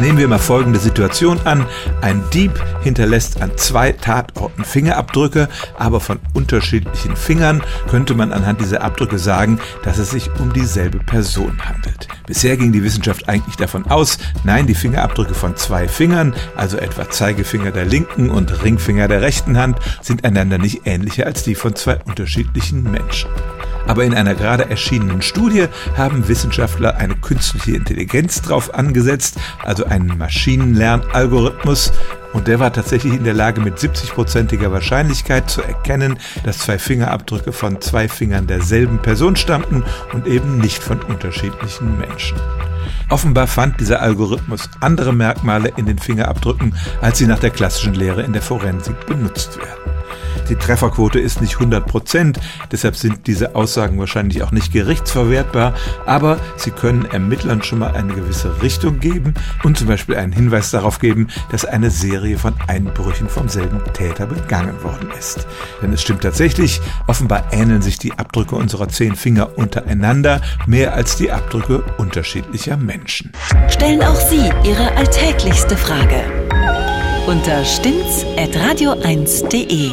Nehmen wir mal folgende Situation an. Ein Dieb hinterlässt an zwei Tatorten Fingerabdrücke, aber von unterschiedlichen Fingern könnte man anhand dieser Abdrücke sagen, dass es sich um dieselbe Person handelt. Bisher ging die Wissenschaft eigentlich davon aus, nein, die Fingerabdrücke von zwei Fingern, also etwa Zeigefinger der linken und Ringfinger der rechten Hand, sind einander nicht ähnlicher als die von zwei unterschiedlichen Menschen. Aber in einer gerade erschienenen Studie haben Wissenschaftler eine künstliche Intelligenz drauf angesetzt, also einen Maschinenlernalgorithmus, und der war tatsächlich in der Lage, mit 70-prozentiger Wahrscheinlichkeit zu erkennen, dass zwei Fingerabdrücke von zwei Fingern derselben Person stammten und eben nicht von unterschiedlichen Menschen. Offenbar fand dieser Algorithmus andere Merkmale in den Fingerabdrücken, als sie nach der klassischen Lehre in der Forensik benutzt werden. Die Trefferquote ist nicht 100 Prozent, deshalb sind diese Aussagen wahrscheinlich auch nicht gerichtsverwertbar, aber sie können Ermittlern schon mal eine gewisse Richtung geben und zum Beispiel einen Hinweis darauf geben, dass eine Serie von Einbrüchen vom selben Täter begangen worden ist. Denn es stimmt tatsächlich, offenbar ähneln sich die Abdrücke unserer zehn Finger untereinander mehr als die Abdrücke unterschiedlicher Menschen. Stellen auch Sie Ihre alltäglichste Frage unter stimmtz.radio1.de.